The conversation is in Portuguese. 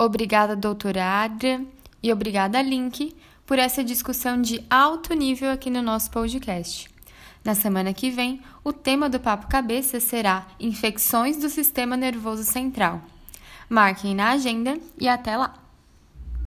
Obrigada, doutora Adria, e obrigada, Link, por essa discussão de alto nível aqui no nosso podcast. Na semana que vem, o tema do Papo Cabeça será Infecções do Sistema Nervoso Central. Marquem na agenda e até lá!